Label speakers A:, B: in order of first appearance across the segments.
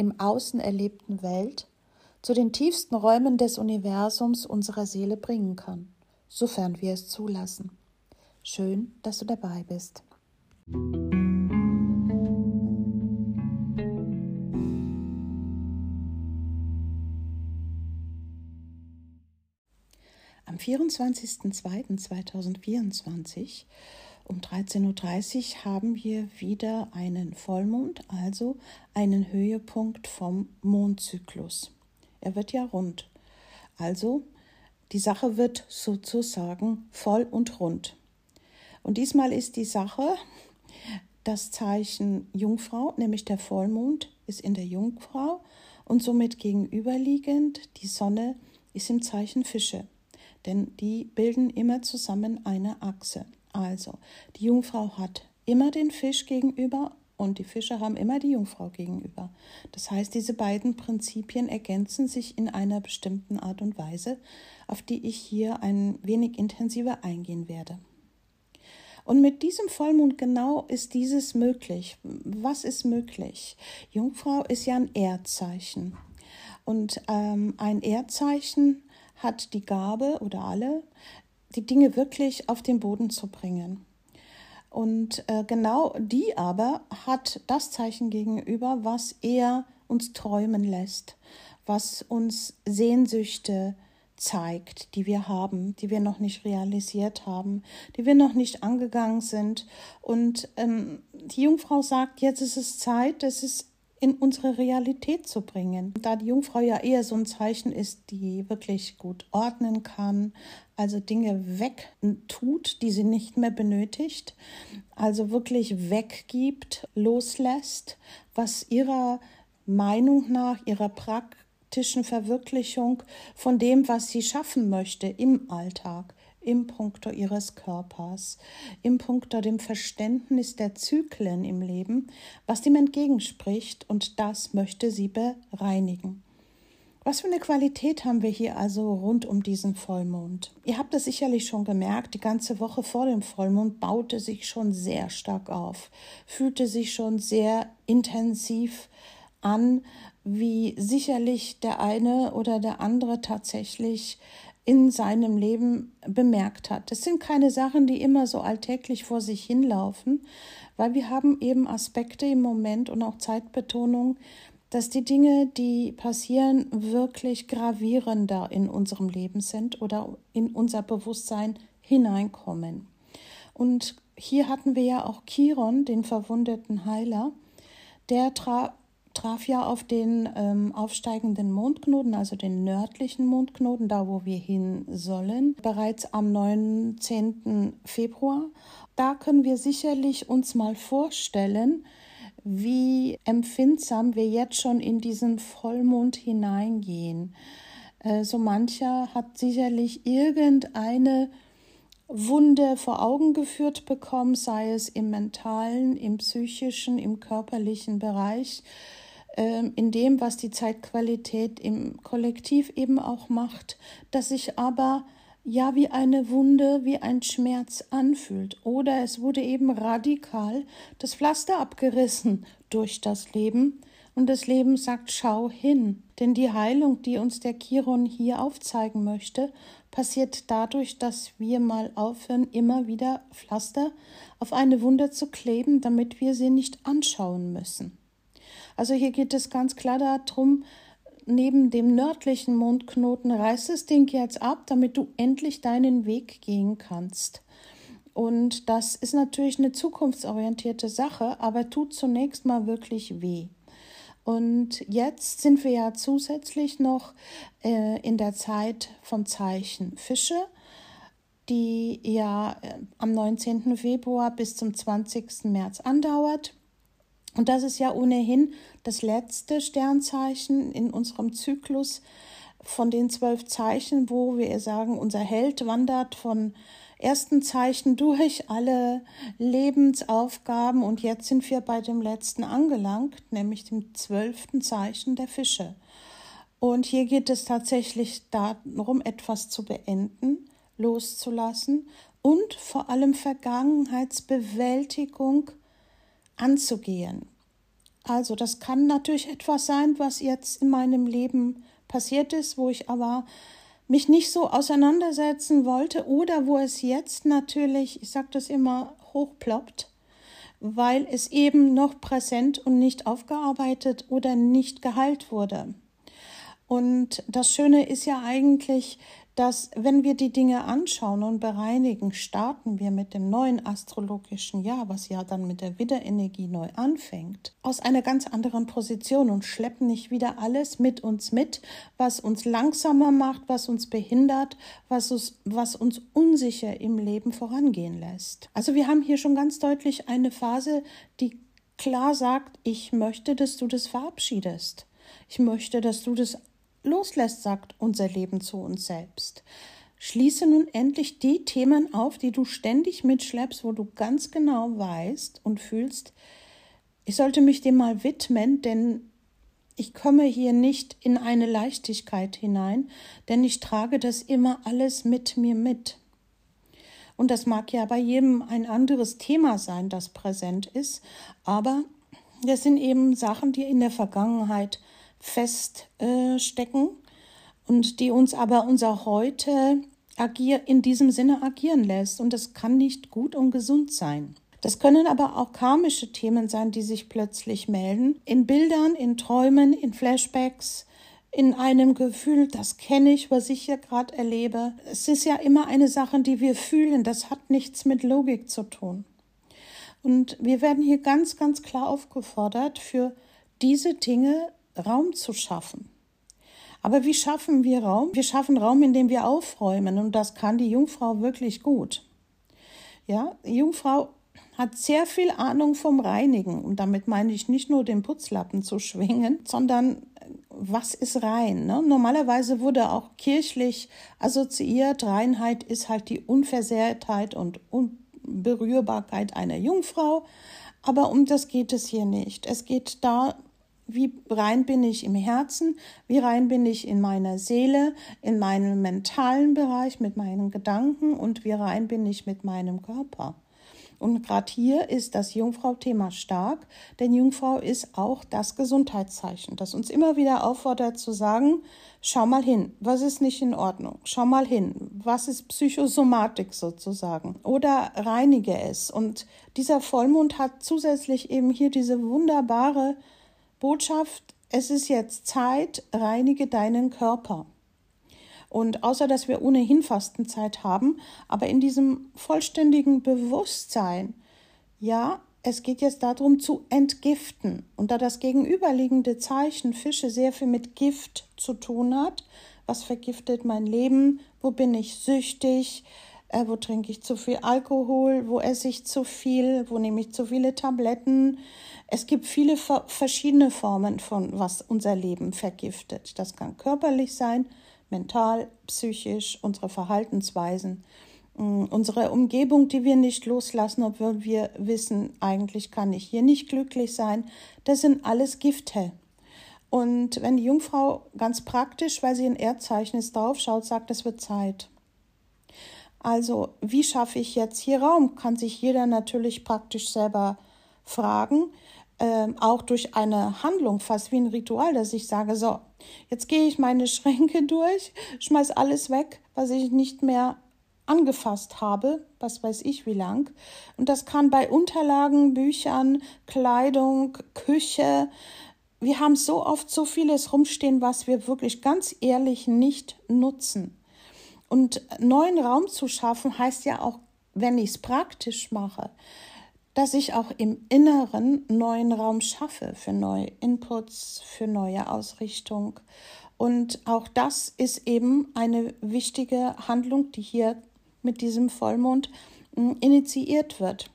A: im Außen erlebten Welt zu den tiefsten Räumen des Universums unserer Seele bringen kann, sofern wir es zulassen. Schön, dass du dabei bist. Am 24.02.2024 um 13.30 Uhr haben wir wieder einen Vollmond, also einen Höhepunkt vom Mondzyklus. Er wird ja rund. Also die Sache wird sozusagen voll und rund. Und diesmal ist die Sache das Zeichen Jungfrau, nämlich der Vollmond ist in der Jungfrau und somit gegenüberliegend die Sonne ist im Zeichen Fische, denn die bilden immer zusammen eine Achse. Also, die Jungfrau hat immer den Fisch gegenüber und die Fische haben immer die Jungfrau gegenüber. Das heißt, diese beiden Prinzipien ergänzen sich in einer bestimmten Art und Weise, auf die ich hier ein wenig intensiver eingehen werde. Und mit diesem Vollmond genau ist dieses möglich. Was ist möglich? Jungfrau ist ja ein Erdzeichen. Und ähm, ein Erdzeichen hat die Gabe oder alle, die Dinge wirklich auf den Boden zu bringen. Und äh, genau die aber hat das Zeichen gegenüber, was er uns träumen lässt, was uns Sehnsüchte zeigt, die wir haben, die wir noch nicht realisiert haben, die wir noch nicht angegangen sind. Und ähm, die Jungfrau sagt, jetzt ist es Zeit, es ist in unsere Realität zu bringen. Da die Jungfrau ja eher so ein Zeichen ist, die wirklich gut ordnen kann, also Dinge wegtut, die sie nicht mehr benötigt, also wirklich weggibt, loslässt, was ihrer Meinung nach, ihrer praktischen Verwirklichung von dem, was sie schaffen möchte im Alltag, im Punkto ihres Körpers, im Punkto dem Verständnis der Zyklen im Leben, was dem entgegenspricht, und das möchte sie bereinigen. Was für eine Qualität haben wir hier also rund um diesen Vollmond? Ihr habt es sicherlich schon gemerkt, die ganze Woche vor dem Vollmond baute sich schon sehr stark auf, fühlte sich schon sehr intensiv an, wie sicherlich der eine oder der andere tatsächlich in seinem Leben bemerkt hat. Das sind keine Sachen, die immer so alltäglich vor sich hinlaufen, weil wir haben eben Aspekte im Moment und auch Zeitbetonung, dass die Dinge, die passieren, wirklich gravierender in unserem Leben sind oder in unser Bewusstsein hineinkommen. Und hier hatten wir ja auch Chiron, den verwundeten Heiler, der tra traf ja auf den ähm, aufsteigenden Mondknoten, also den nördlichen Mondknoten, da wo wir hin sollen, bereits am 19. Februar. Da können wir sicherlich uns mal vorstellen, wie empfindsam wir jetzt schon in diesen Vollmond hineingehen. Äh, so mancher hat sicherlich irgendeine Wunde vor Augen geführt bekommen, sei es im mentalen, im psychischen, im körperlichen Bereich, ähm, in dem, was die Zeitqualität im Kollektiv eben auch macht, dass sich aber ja wie eine Wunde, wie ein Schmerz anfühlt. Oder es wurde eben radikal das Pflaster abgerissen durch das Leben. Und das Leben sagt, schau hin. Denn die Heilung, die uns der Chiron hier aufzeigen möchte, passiert dadurch, dass wir mal aufhören, immer wieder Pflaster auf eine Wunde zu kleben, damit wir sie nicht anschauen müssen. Also hier geht es ganz klar darum, neben dem nördlichen Mondknoten, reiß das Ding jetzt ab, damit du endlich deinen Weg gehen kannst. Und das ist natürlich eine zukunftsorientierte Sache, aber tut zunächst mal wirklich weh. Und jetzt sind wir ja zusätzlich noch äh, in der Zeit vom Zeichen Fische, die ja äh, am 19. Februar bis zum 20. März andauert. Und das ist ja ohnehin das letzte Sternzeichen in unserem Zyklus von den zwölf Zeichen, wo wir sagen, unser Held wandert von ersten Zeichen durch alle Lebensaufgaben und jetzt sind wir bei dem letzten angelangt, nämlich dem zwölften Zeichen der Fische. Und hier geht es tatsächlich darum, etwas zu beenden, loszulassen und vor allem Vergangenheitsbewältigung anzugehen. Also das kann natürlich etwas sein, was jetzt in meinem Leben passiert ist, wo ich aber mich nicht so auseinandersetzen wollte oder wo es jetzt natürlich, ich sage das immer, hochploppt, weil es eben noch präsent und nicht aufgearbeitet oder nicht geheilt wurde. Und das Schöne ist ja eigentlich, dass wenn wir die Dinge anschauen und bereinigen, starten wir mit dem neuen astrologischen Jahr, was ja dann mit der Widderenergie neu anfängt, aus einer ganz anderen Position und schleppen nicht wieder alles mit uns mit, was uns langsamer macht, was uns behindert, was uns, was uns unsicher im Leben vorangehen lässt. Also wir haben hier schon ganz deutlich eine Phase, die klar sagt, ich möchte, dass du das verabschiedest. Ich möchte, dass du das loslässt, sagt unser Leben zu uns selbst. Schließe nun endlich die Themen auf, die du ständig mitschleppst, wo du ganz genau weißt und fühlst, ich sollte mich dem mal widmen, denn ich komme hier nicht in eine Leichtigkeit hinein, denn ich trage das immer alles mit mir mit. Und das mag ja bei jedem ein anderes Thema sein, das präsent ist, aber das sind eben Sachen, die in der Vergangenheit feststecken äh, und die uns aber unser Heute agier in diesem Sinne agieren lässt. Und das kann nicht gut und gesund sein. Das können aber auch karmische Themen sein, die sich plötzlich melden. In Bildern, in Träumen, in Flashbacks, in einem Gefühl, das kenne ich, was ich hier gerade erlebe. Es ist ja immer eine Sache, die wir fühlen. Das hat nichts mit Logik zu tun. Und wir werden hier ganz, ganz klar aufgefordert, für diese Dinge Raum zu schaffen. Aber wie schaffen wir Raum? Wir schaffen Raum, indem wir aufräumen und das kann die Jungfrau wirklich gut. Ja, die Jungfrau hat sehr viel Ahnung vom Reinigen und damit meine ich nicht nur den Putzlappen zu schwingen, sondern äh, was ist rein? Ne? Normalerweise wurde auch kirchlich assoziiert, Reinheit ist halt die Unversehrtheit und Unberührbarkeit einer Jungfrau. Aber um das geht es hier nicht. Es geht da wie rein bin ich im Herzen, wie rein bin ich in meiner Seele, in meinem mentalen Bereich mit meinen Gedanken und wie rein bin ich mit meinem Körper. Und gerade hier ist das Jungfrau-Thema stark, denn Jungfrau ist auch das Gesundheitszeichen, das uns immer wieder auffordert zu sagen, schau mal hin, was ist nicht in Ordnung, schau mal hin, was ist Psychosomatik sozusagen oder reinige es. Und dieser Vollmond hat zusätzlich eben hier diese wunderbare Botschaft, es ist jetzt Zeit, reinige deinen Körper. Und außer dass wir ohnehin Fastenzeit haben, aber in diesem vollständigen Bewusstsein, ja, es geht jetzt darum zu entgiften. Und da das gegenüberliegende Zeichen Fische sehr viel mit Gift zu tun hat, was vergiftet mein Leben, wo bin ich süchtig, äh, wo trinke ich zu viel Alkohol, wo esse ich zu viel, wo nehme ich zu viele Tabletten, es gibt viele verschiedene Formen von, was unser Leben vergiftet. Das kann körperlich sein, mental, psychisch, unsere Verhaltensweisen, mm, unsere Umgebung, die wir nicht loslassen, obwohl wir wissen, eigentlich kann ich hier nicht glücklich sein. Das sind alles Gifte. Und wenn die Jungfrau ganz praktisch, weil sie ein Erdzeichen ist, drauf schaut, sagt, es wird Zeit. Also, wie schaffe ich jetzt hier Raum? Kann sich jeder natürlich praktisch selber fragen äh, auch durch eine Handlung, fast wie ein Ritual, dass ich sage, so, jetzt gehe ich meine Schränke durch, schmeiß alles weg, was ich nicht mehr angefasst habe, was weiß ich wie lang. Und das kann bei Unterlagen, Büchern, Kleidung, Küche, wir haben so oft so vieles rumstehen, was wir wirklich ganz ehrlich nicht nutzen. Und neuen Raum zu schaffen heißt ja auch, wenn ich es praktisch mache, dass ich auch im Inneren neuen Raum schaffe für neue Inputs, für neue Ausrichtung. Und auch das ist eben eine wichtige Handlung, die hier mit diesem Vollmond hm, initiiert wird.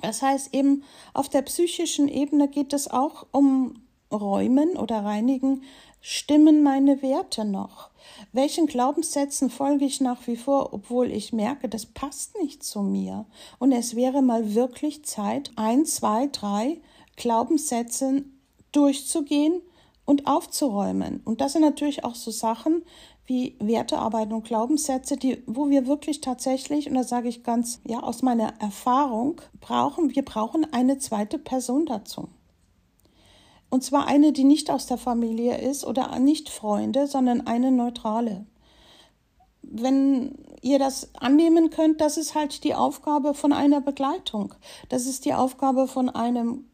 A: Das heißt eben, auf der psychischen Ebene geht es auch um Räumen oder Reinigen. Stimmen meine Werte noch? Welchen Glaubenssätzen folge ich nach wie vor, obwohl ich merke, das passt nicht zu mir? Und es wäre mal wirklich Zeit, ein, zwei, drei Glaubenssätze durchzugehen und aufzuräumen. Und das sind natürlich auch so Sachen, wie Wertearbeit und Glaubenssätze, die, wo wir wirklich tatsächlich, und das sage ich ganz, ja, aus meiner Erfahrung, brauchen, wir brauchen eine zweite Person dazu. Und zwar eine, die nicht aus der Familie ist oder nicht Freunde, sondern eine neutrale. Wenn ihr das annehmen könnt, das ist halt die Aufgabe von einer Begleitung. Das ist die Aufgabe von einem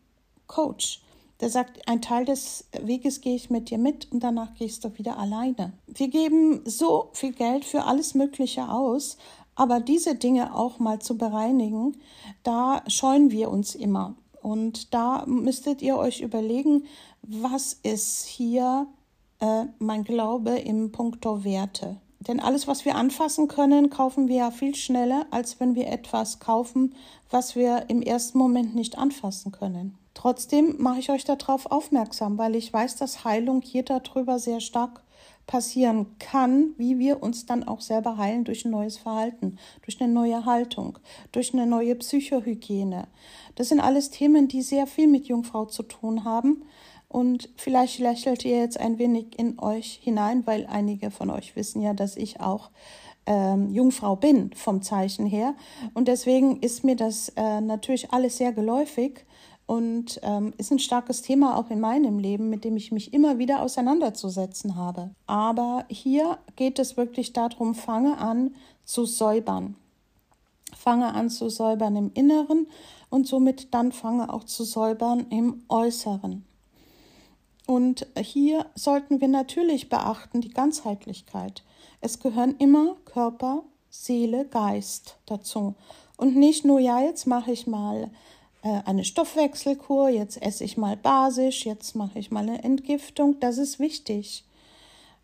A: Coach der sagt, ein Teil des Weges gehe ich mit dir mit und danach gehst du wieder alleine. Wir geben so viel Geld für alles Mögliche aus, aber diese Dinge auch mal zu bereinigen, da scheuen wir uns immer. Und da müsstet ihr euch überlegen, was ist hier äh, mein Glaube im Punkto Werte. Denn alles, was wir anfassen können, kaufen wir ja viel schneller, als wenn wir etwas kaufen, was wir im ersten Moment nicht anfassen können. Trotzdem mache ich euch darauf aufmerksam, weil ich weiß, dass Heilung hier darüber sehr stark passieren kann, wie wir uns dann auch selber heilen durch ein neues Verhalten, durch eine neue Haltung, durch eine neue Psychohygiene. Das sind alles Themen, die sehr viel mit Jungfrau zu tun haben. Und vielleicht lächelt ihr jetzt ein wenig in euch hinein, weil einige von euch wissen ja, dass ich auch ähm, Jungfrau bin vom Zeichen her. Und deswegen ist mir das äh, natürlich alles sehr geläufig und ähm, ist ein starkes Thema auch in meinem Leben, mit dem ich mich immer wieder auseinanderzusetzen habe. Aber hier geht es wirklich darum, fange an zu säubern. Fange an zu säubern im Inneren und somit dann fange auch zu säubern im Äußeren. Und hier sollten wir natürlich beachten die Ganzheitlichkeit. Es gehören immer Körper, Seele, Geist dazu. Und nicht nur, ja, jetzt mache ich mal eine Stoffwechselkur, jetzt esse ich mal basisch, jetzt mache ich mal eine Entgiftung, das ist wichtig.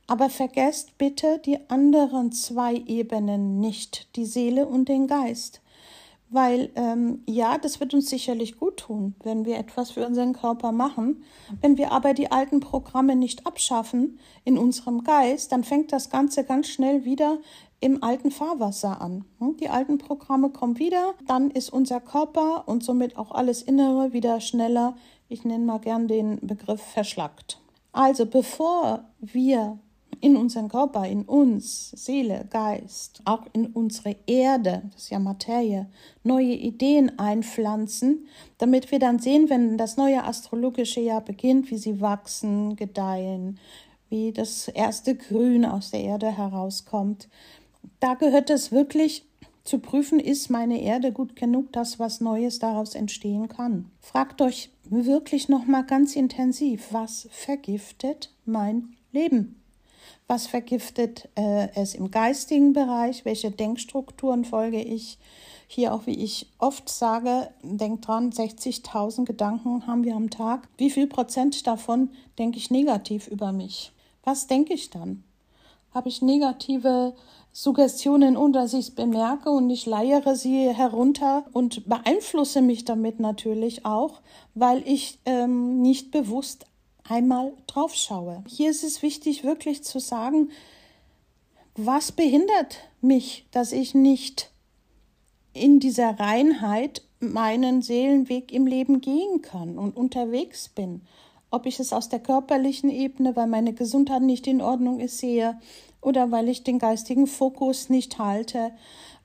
A: Aber vergesst bitte die anderen zwei Ebenen nicht, die Seele und den Geist. Weil ähm, ja, das wird uns sicherlich gut tun, wenn wir etwas für unseren Körper machen. Wenn wir aber die alten Programme nicht abschaffen in unserem Geist, dann fängt das Ganze ganz schnell wieder im alten Fahrwasser an. Hm, die alten Programme kommen wieder, dann ist unser Körper und somit auch alles Innere wieder schneller, ich nenne mal gern den Begriff verschlackt. Also bevor wir in unseren Körper, in uns, Seele, Geist, auch in unsere Erde, das ist ja Materie, neue Ideen einpflanzen, damit wir dann sehen, wenn das neue astrologische Jahr beginnt, wie sie wachsen, gedeihen, wie das erste Grün aus der Erde herauskommt, da gehört es wirklich zu prüfen, ist meine Erde gut genug, dass was Neues daraus entstehen kann. Fragt euch wirklich noch mal ganz intensiv, was vergiftet mein Leben? Was vergiftet äh, es im geistigen Bereich? Welche Denkstrukturen folge ich? Hier auch, wie ich oft sage, denkt dran, 60.000 Gedanken haben wir am Tag. Wie viel Prozent davon denke ich negativ über mich? Was denke ich dann? Habe ich negative Suggestionen, ohne dass ich es bemerke und ich leiere sie herunter und beeinflusse mich damit natürlich auch, weil ich ähm, nicht bewusst einmal drauf schaue. Hier ist es wichtig, wirklich zu sagen, was behindert mich, dass ich nicht in dieser Reinheit meinen Seelenweg im Leben gehen kann und unterwegs bin. Ob ich es aus der körperlichen Ebene, weil meine Gesundheit nicht in Ordnung ist, sehe, oder weil ich den geistigen Fokus nicht halte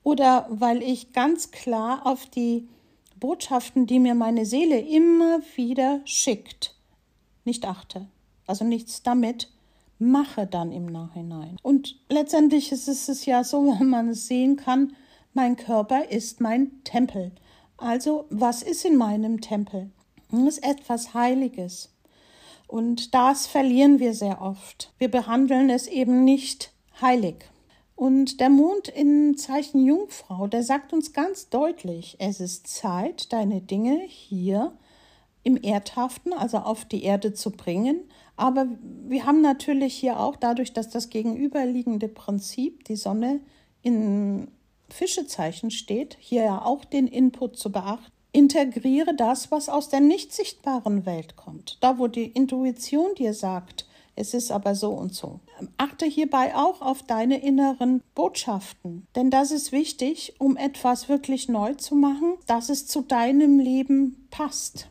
A: oder weil ich ganz klar auf die Botschaften, die mir meine Seele immer wieder schickt, nicht achte. Also nichts damit mache dann im Nachhinein. Und letztendlich ist es ja so, wenn man es sehen kann, mein Körper ist mein Tempel. Also was ist in meinem Tempel? Es ist etwas Heiliges. Und das verlieren wir sehr oft. Wir behandeln es eben nicht heilig. Und der Mond in Zeichen Jungfrau, der sagt uns ganz deutlich, es ist Zeit, deine Dinge hier im Erdhaften, also auf die Erde zu bringen. Aber wir haben natürlich hier auch dadurch, dass das gegenüberliegende Prinzip, die Sonne in Fischezeichen steht, hier ja auch den Input zu beachten. Integriere das, was aus der nicht sichtbaren Welt kommt. Da, wo die Intuition dir sagt, es ist aber so und so. Achte hierbei auch auf deine inneren Botschaften, denn das ist wichtig, um etwas wirklich neu zu machen, dass es zu deinem Leben passt.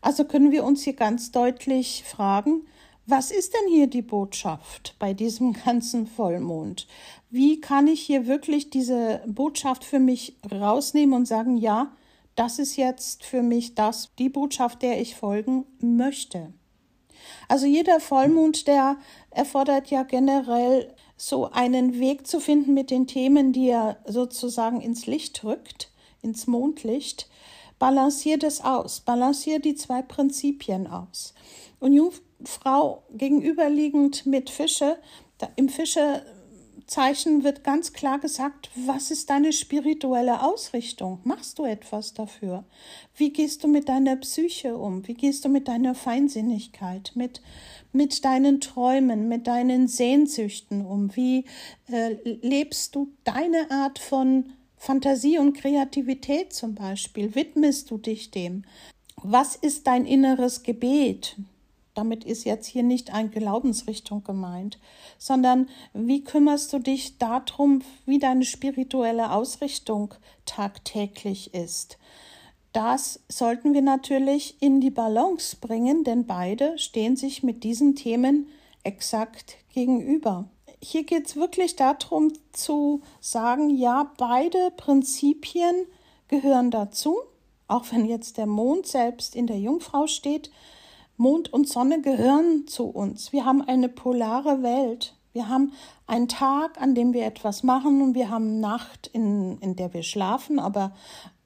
A: Also können wir uns hier ganz deutlich fragen, was ist denn hier die Botschaft bei diesem ganzen Vollmond? Wie kann ich hier wirklich diese Botschaft für mich rausnehmen und sagen, ja, das ist jetzt für mich das, die Botschaft, der ich folgen möchte. Also jeder Vollmond, der erfordert ja generell so einen Weg zu finden mit den Themen, die er sozusagen ins Licht rückt, ins Mondlicht. Balanciert es aus, balanciert die zwei Prinzipien aus. Und Jungfrau gegenüberliegend mit Fische, im Fische Zeichen wird ganz klar gesagt, was ist deine spirituelle Ausrichtung? Machst du etwas dafür? Wie gehst du mit deiner Psyche um? Wie gehst du mit deiner Feinsinnigkeit, mit, mit deinen Träumen, mit deinen Sehnsüchten um? Wie äh, lebst du deine Art von Fantasie und Kreativität zum Beispiel? Widmest du dich dem? Was ist dein inneres Gebet? Damit ist jetzt hier nicht eine Glaubensrichtung gemeint, sondern wie kümmerst du dich darum, wie deine spirituelle Ausrichtung tagtäglich ist. Das sollten wir natürlich in die Balance bringen, denn beide stehen sich mit diesen Themen exakt gegenüber. Hier geht es wirklich darum zu sagen, ja, beide Prinzipien gehören dazu, auch wenn jetzt der Mond selbst in der Jungfrau steht, Mond und Sonne gehören zu uns. Wir haben eine polare Welt. Wir haben einen Tag, an dem wir etwas machen und wir haben Nacht, in, in der wir schlafen, aber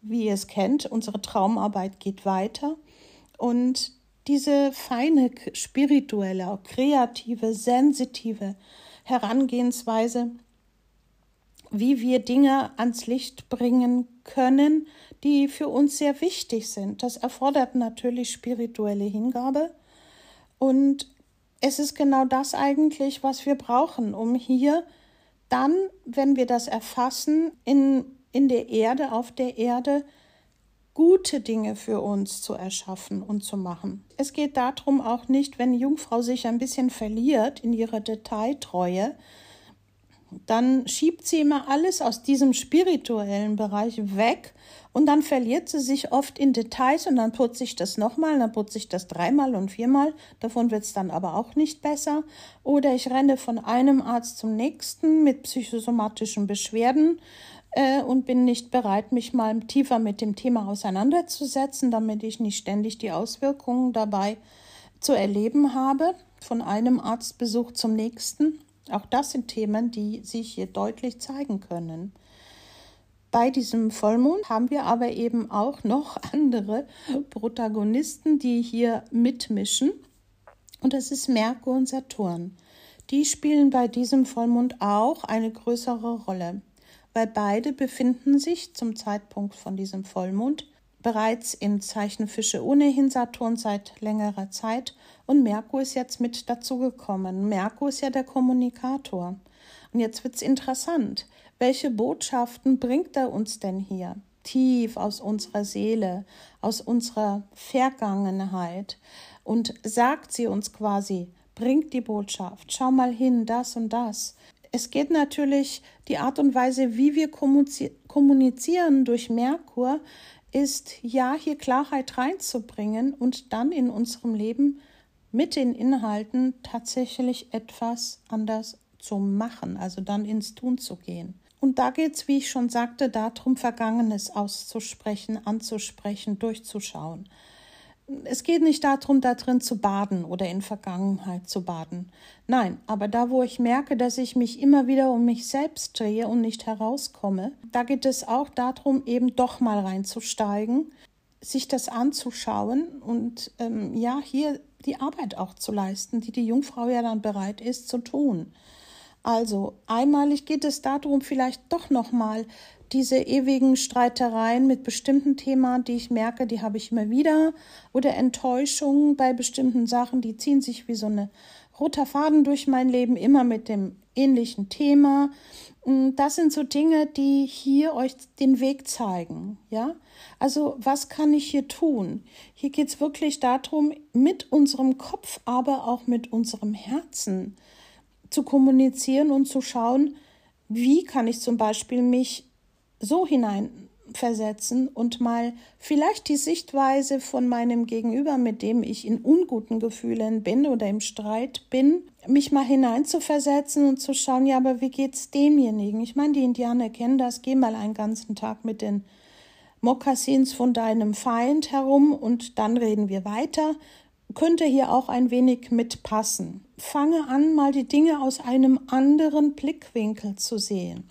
A: wie ihr es kennt, unsere Traumarbeit geht weiter. Und diese feine, spirituelle, kreative, sensitive Herangehensweise, wie wir Dinge ans Licht bringen können, die für uns sehr wichtig sind. Das erfordert natürlich spirituelle Hingabe und es ist genau das eigentlich, was wir brauchen, um hier dann, wenn wir das erfassen, in, in der Erde, auf der Erde, gute Dinge für uns zu erschaffen und zu machen. Es geht darum auch nicht, wenn Jungfrau sich ein bisschen verliert in ihrer Detailtreue, dann schiebt sie immer alles aus diesem spirituellen Bereich weg und dann verliert sie sich oft in Details und dann putze ich das nochmal, dann putze ich das dreimal und viermal. Davon wird es dann aber auch nicht besser. Oder ich renne von einem Arzt zum nächsten mit psychosomatischen Beschwerden äh, und bin nicht bereit, mich mal tiefer mit dem Thema auseinanderzusetzen, damit ich nicht ständig die Auswirkungen dabei zu erleben habe. Von einem Arztbesuch zum nächsten. Auch das sind Themen, die sich hier deutlich zeigen können. Bei diesem Vollmond haben wir aber eben auch noch andere Protagonisten, die hier mitmischen. Und das ist Merkur und Saturn. Die spielen bei diesem Vollmond auch eine größere Rolle, weil beide befinden sich zum Zeitpunkt von diesem Vollmond bereits in Zeichen Fische ohnehin Saturn seit längerer Zeit und Merkur ist jetzt mit dazugekommen. Merkur ist ja der Kommunikator. Und jetzt wird es interessant. Welche Botschaften bringt er uns denn hier? Tief aus unserer Seele, aus unserer Vergangenheit. Und sagt sie uns quasi, bringt die Botschaft, schau mal hin, das und das. Es geht natürlich die Art und Weise, wie wir kommunizieren durch Merkur, ist ja hier Klarheit reinzubringen und dann in unserem Leben mit den Inhalten tatsächlich etwas anders zu machen, also dann ins Tun zu gehen. Und da geht es, wie ich schon sagte, darum, Vergangenes auszusprechen, anzusprechen, durchzuschauen. Es geht nicht darum, da drin zu baden oder in Vergangenheit zu baden. Nein, aber da, wo ich merke, dass ich mich immer wieder um mich selbst drehe und nicht herauskomme, da geht es auch darum, eben doch mal reinzusteigen, sich das anzuschauen und ähm, ja, hier die Arbeit auch zu leisten, die die Jungfrau ja dann bereit ist zu tun. Also einmalig geht es darum, vielleicht doch nochmal diese ewigen Streitereien mit bestimmten Themen, die ich merke, die habe ich immer wieder, oder Enttäuschungen bei bestimmten Sachen, die ziehen sich wie so eine roter Faden durch mein Leben, immer mit dem ähnlichen Thema. Mm, das sind so Dinge, die hier euch den Weg zeigen, ja. Also was kann ich hier tun? Hier geht es wirklich darum, mit unserem Kopf, aber auch mit unserem Herzen zu kommunizieren und zu schauen, wie kann ich zum Beispiel mich so hineinversetzen und mal vielleicht die Sichtweise von meinem Gegenüber, mit dem ich in unguten Gefühlen bin oder im Streit bin, mich mal hineinzuversetzen und zu schauen, ja, aber wie geht's demjenigen? Ich meine, die Indianer kennen das, geh mal einen ganzen Tag mit den Mokassins von deinem Feind herum und dann reden wir weiter könnte hier auch ein wenig mitpassen. Fange an, mal die Dinge aus einem anderen Blickwinkel zu sehen.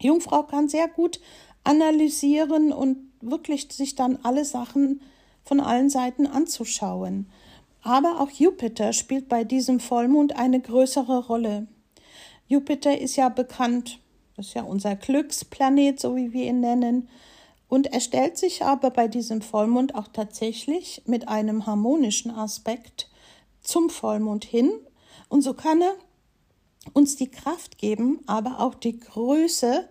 A: Jungfrau kann sehr gut analysieren und wirklich sich dann alle Sachen von allen Seiten anzuschauen. Aber auch Jupiter spielt bei diesem Vollmond eine größere Rolle. Jupiter ist ja bekannt, das ist ja unser Glücksplanet, so wie wir ihn nennen, und er stellt sich aber bei diesem Vollmond auch tatsächlich mit einem harmonischen Aspekt zum Vollmond hin. Und so kann er uns die Kraft geben, aber auch die Größe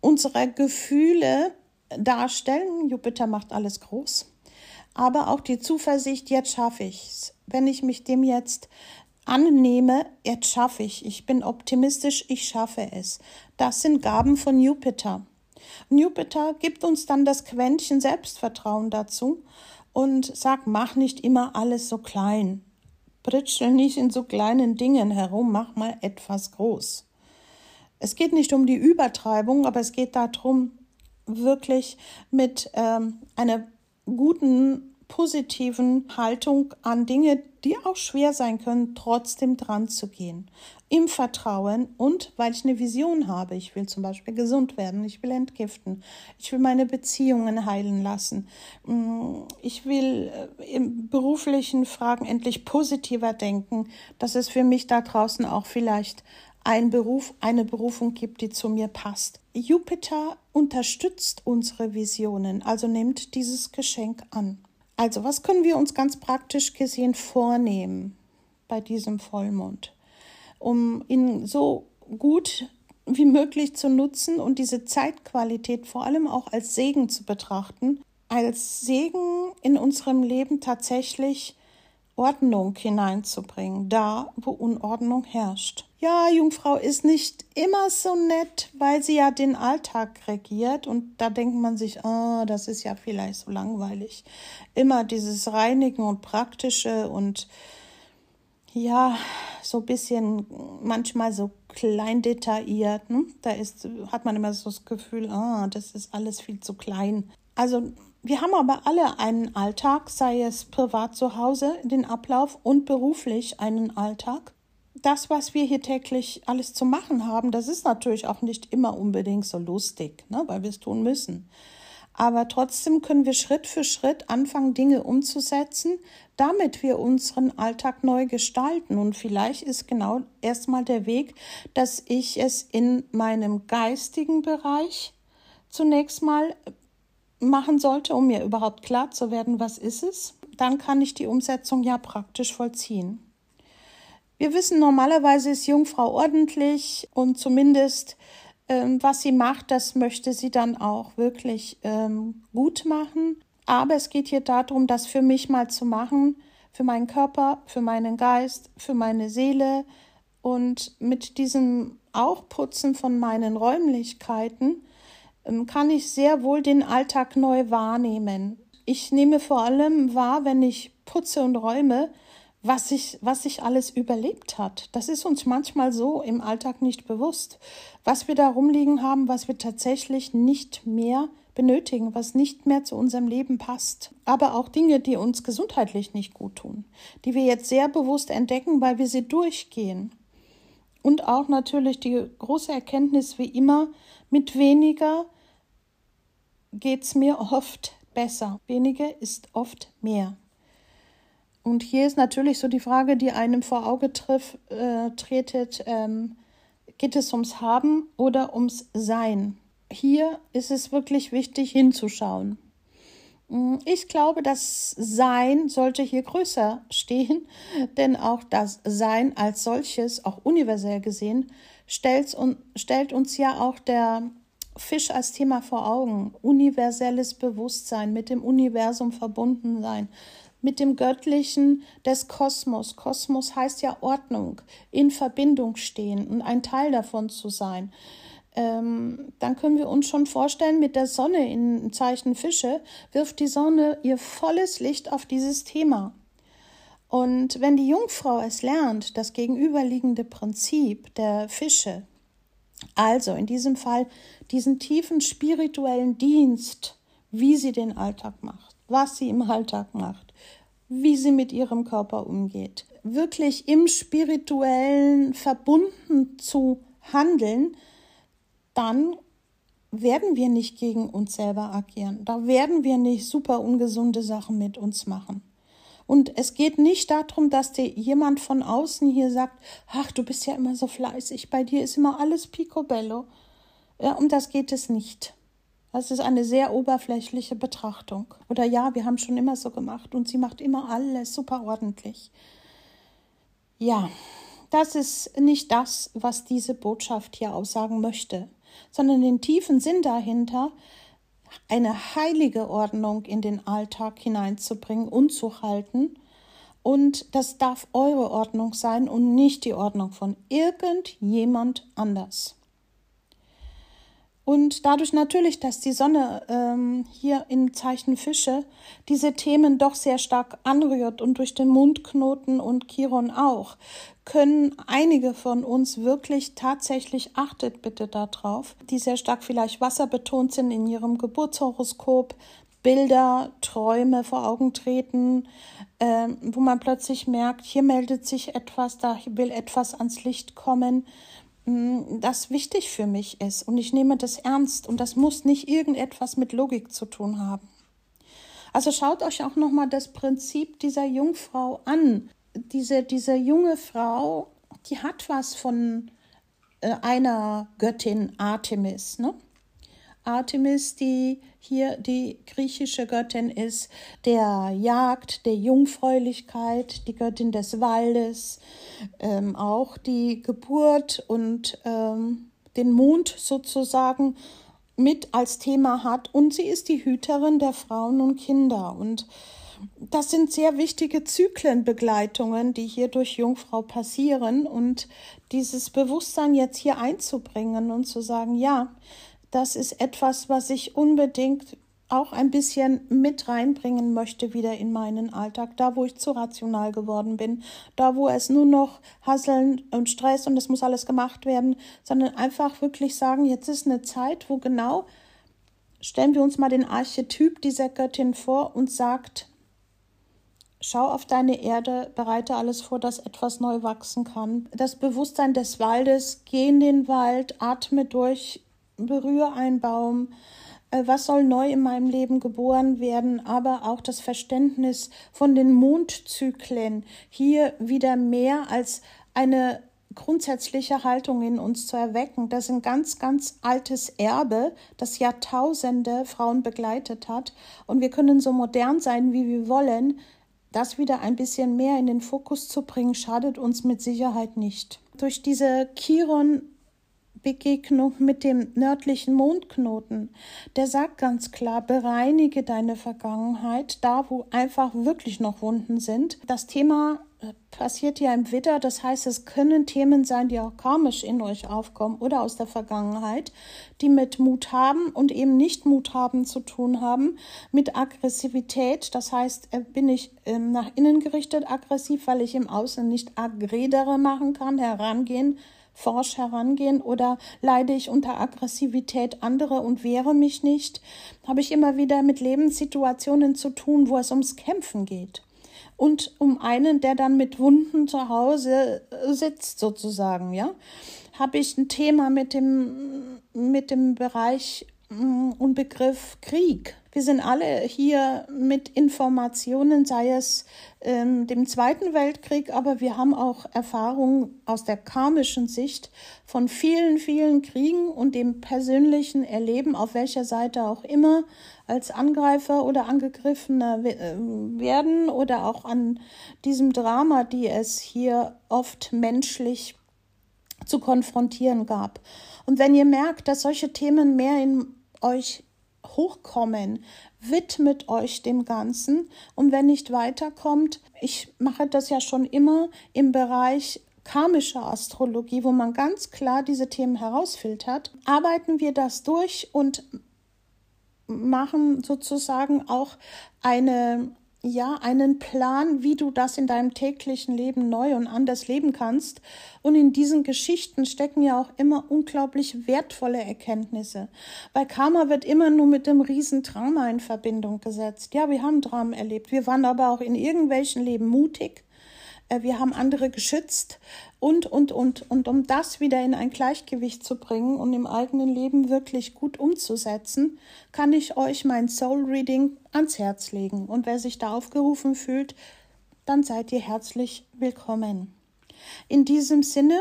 A: unserer Gefühle darstellen. Jupiter macht alles groß. Aber auch die Zuversicht, jetzt schaffe ich es. Wenn ich mich dem jetzt annehme, jetzt schaffe ich. Ich bin optimistisch, ich schaffe es. Das sind Gaben von Jupiter. Jupiter gibt uns dann das Quäntchen Selbstvertrauen dazu und sagt, mach nicht immer alles so klein. Britschel nicht in so kleinen Dingen herum, mach mal etwas groß. Es geht nicht um die Übertreibung, aber es geht darum, wirklich mit ähm, einer guten positiven Haltung an Dinge, die auch schwer sein können, trotzdem dran zu gehen. Im Vertrauen und weil ich eine Vision habe. Ich will zum Beispiel gesund werden, ich will entgiften, ich will meine Beziehungen heilen lassen. Mm, ich will äh, im beruflichen Fragen endlich positiver denken, dass es für mich da draußen auch vielleicht ein Beruf, eine Berufung gibt, die zu mir passt. Jupiter unterstützt unsere Visionen, also nimmt dieses Geschenk an. Also, was können wir uns ganz praktisch gesehen vornehmen bei diesem Vollmond, um ihn so gut wie möglich zu nutzen und diese Zeitqualität vor allem auch als Segen zu betrachten, als Segen in unserem Leben tatsächlich Ordnung hineinzubringen, da wo Unordnung herrscht. Ja, Jungfrau ist nicht immer so nett, weil sie ja den Alltag regiert und da denkt man sich, oh, das ist ja vielleicht so langweilig. Immer dieses Reinigen und Praktische und ja, so ein bisschen manchmal so klein detailliert. Ne? Da ist, hat man immer so das Gefühl, ah, das ist alles viel zu klein. Also wir haben aber alle einen Alltag, sei es privat zu Hause, den Ablauf und beruflich einen Alltag. Das, was wir hier täglich alles zu machen haben, das ist natürlich auch nicht immer unbedingt so lustig, ne, weil wir es tun müssen. Aber trotzdem können wir Schritt für Schritt anfangen, Dinge umzusetzen, damit wir unseren Alltag neu gestalten. Und vielleicht ist genau erstmal der Weg, dass ich es in meinem geistigen Bereich zunächst mal machen sollte, um mir überhaupt klar zu werden, was ist es, dann kann ich die Umsetzung ja praktisch vollziehen. Wir wissen, normalerweise ist Jungfrau ordentlich und zumindest ähm, was sie macht, das möchte sie dann auch wirklich ähm, gut machen. Aber es geht hier darum, das für mich mal zu machen, für meinen Körper, für meinen Geist, für meine Seele und mit diesem auch Putzen von meinen Räumlichkeiten ähm, kann ich sehr wohl den Alltag neu wahrnehmen. Ich nehme vor allem wahr, wenn ich putze und räume, was sich, was sich alles überlebt hat. Das ist uns manchmal so im Alltag nicht bewusst. Was wir da rumliegen haben, was wir tatsächlich nicht mehr benötigen, was nicht mehr zu unserem Leben passt. Aber auch Dinge, die uns gesundheitlich nicht gut tun, die wir jetzt sehr bewusst entdecken, weil wir sie durchgehen. Und auch natürlich die große Erkenntnis, wie immer, mit weniger geht es mir oft besser. Weniger ist oft mehr. Und hier ist natürlich so die Frage, die einem vor Auge triff, äh, tretet, ähm, geht es ums Haben oder ums Sein? Hier ist es wirklich wichtig hinzuschauen. Mm, ich glaube, das Sein sollte hier größer stehen, denn auch das Sein als solches, auch universell gesehen, stellt, stellt uns ja auch der Fisch als Thema vor Augen. Universelles Bewusstsein, mit dem Universum verbunden sein, mit dem Göttlichen des Kosmos. Kosmos heißt ja Ordnung, in Verbindung stehen und ein Teil davon zu sein. Ähm, dann können wir uns schon vorstellen, mit der Sonne in Zeichen Fische wirft die Sonne ihr volles Licht auf dieses Thema. Und wenn die Jungfrau es lernt, das gegenüberliegende Prinzip der Fische, also in diesem Fall diesen tiefen spirituellen Dienst, wie sie den Alltag macht, was sie im Alltag macht, wie sie mit ihrem Körper umgeht, wirklich im spirituellen verbunden zu handeln, dann werden wir nicht gegen uns selber agieren. Da werden wir nicht super ungesunde Sachen mit uns machen. Und es geht nicht darum, dass dir jemand von außen hier sagt, ach, du bist ja immer so fleißig, bei dir ist immer alles picobello. Ja, um das geht es nicht. Das ist eine sehr oberflächliche Betrachtung. Oder ja, wir haben schon immer so gemacht und sie macht immer alles super ordentlich. Ja, das ist nicht das, was diese Botschaft hier aussagen möchte, sondern den tiefen Sinn dahinter, eine heilige Ordnung in den Alltag hineinzubringen und zu halten. Und das darf eure Ordnung sein und nicht die Ordnung von irgendjemand anders. Und dadurch natürlich, dass die Sonne ähm, hier im Zeichen Fische diese Themen doch sehr stark anrührt und durch den Mundknoten und Chiron auch, können einige von uns wirklich tatsächlich, achtet bitte darauf, die sehr stark vielleicht wasserbetont sind in ihrem Geburtshoroskop, Bilder, Träume vor Augen treten, äh, wo man plötzlich merkt, hier meldet sich etwas, da will etwas ans Licht kommen. Mm, das wichtig für mich ist und ich nehme das ernst und das muss nicht irgendetwas mit Logik zu tun haben. Also schaut euch auch noch mal das Prinzip dieser Jungfrau an. Diese diese junge Frau, die hat was von äh, einer Göttin Artemis, ne? Artemis, die hier die griechische Göttin ist, der Jagd, der Jungfräulichkeit, die Göttin des Waldes, ähm, auch die Geburt und ähm, den Mond sozusagen mit als Thema hat. Und sie ist die Hüterin der Frauen und Kinder. Und das sind sehr wichtige Zyklenbegleitungen, die hier durch Jungfrau passieren. Und dieses Bewusstsein jetzt hier einzubringen und zu sagen, ja, das ist etwas, was ich unbedingt auch ein bisschen mit reinbringen möchte wieder in meinen Alltag, da wo ich zu rational geworden bin, da wo es nur noch Hasseln und Stress und es muss alles gemacht werden, sondern einfach wirklich sagen, jetzt ist eine Zeit, wo genau stellen wir uns mal den Archetyp dieser Göttin vor und sagt, Schau auf deine Erde, bereite alles vor, dass etwas neu wachsen kann. Das Bewusstsein des Waldes, geh in den Wald, atme durch, berühre einen Baum, äh, was soll neu in meinem Leben geboren werden, aber auch das Verständnis von den Mondzyklen hier wieder mehr als eine grundsätzliche Haltung in uns zu erwecken. Das ist ein ganz, ganz altes Erbe, das Jahrtausende Frauen begleitet hat. Und wir können so modern sein, wie wir wollen. Das wieder ein bisschen mehr in den Fokus zu bringen, schadet uns mit Sicherheit nicht. Durch diese Chiron Begegnung mit dem nördlichen Mondknoten. Der sagt ganz klar, bereinige deine Vergangenheit, da wo einfach wirklich noch Wunden sind. Das Thema äh, passiert ja im Widder, das heißt, es können Themen sein, die auch karmisch in euch aufkommen oder aus der Vergangenheit, die mit Mut haben und eben nicht Mut haben zu tun haben, mit Aggressivität, das heißt, äh, bin ich ähm, nach innen gerichtet aggressiv, weil ich im Außen nicht aggredere machen kann, herangehen, forsch herangehen oder leide ich unter Aggressivität anderer und wehre mich nicht? Habe ich immer wieder mit Lebenssituationen zu tun, wo es ums Kämpfen geht? Und um einen, der dann mit Wunden zu Hause äh, sitzt, sozusagen, ja? Habe ich ein Thema mit dem, mit dem Bereich und Begriff Krieg. Wir sind alle hier mit Informationen, sei es ähm, dem Zweiten Weltkrieg, aber wir haben auch Erfahrungen aus der karmischen Sicht von vielen, vielen Kriegen und dem persönlichen Erleben, auf welcher Seite auch immer, als Angreifer oder Angegriffener äh, werden oder auch an diesem Drama, die es hier oft menschlich zu konfrontieren gab. Und wenn ihr merkt, dass solche Themen mehr in euch hochkommen, widmet euch dem Ganzen. Und wenn nicht weiterkommt, ich mache das ja schon immer im Bereich karmischer Astrologie, wo man ganz klar diese Themen herausfiltert, arbeiten wir das durch und machen sozusagen auch eine ja, einen Plan, wie du das in deinem täglichen Leben neu und anders leben kannst. Und in diesen Geschichten stecken ja auch immer unglaublich wertvolle Erkenntnisse. Weil Karma wird immer nur mit dem Riesendrama in Verbindung gesetzt. Ja, wir haben Dramen erlebt. Wir waren aber auch in irgendwelchen Leben mutig wir haben andere geschützt und, und, und. Und um das wieder in ein Gleichgewicht zu bringen und im eigenen Leben wirklich gut umzusetzen, kann ich euch mein Soul Reading ans Herz legen. Und wer sich da aufgerufen fühlt, dann seid ihr herzlich willkommen. In diesem Sinne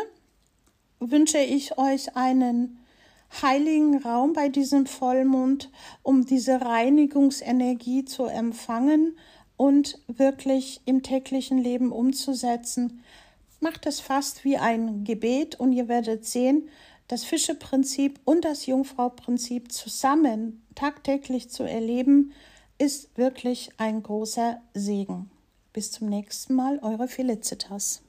A: wünsche ich euch einen heiligen Raum bei diesem Vollmond, um diese Reinigungsenergie zu empfangen und wirklich im täglichen Leben umzusetzen. Macht es fast wie ein Gebet und ihr werdet sehen, das Fischeprinzip und das Jungfrauprinzip zusammen tagtäglich zu erleben, ist wirklich ein großer Segen. Bis zum nächsten Mal, eure Felicitas.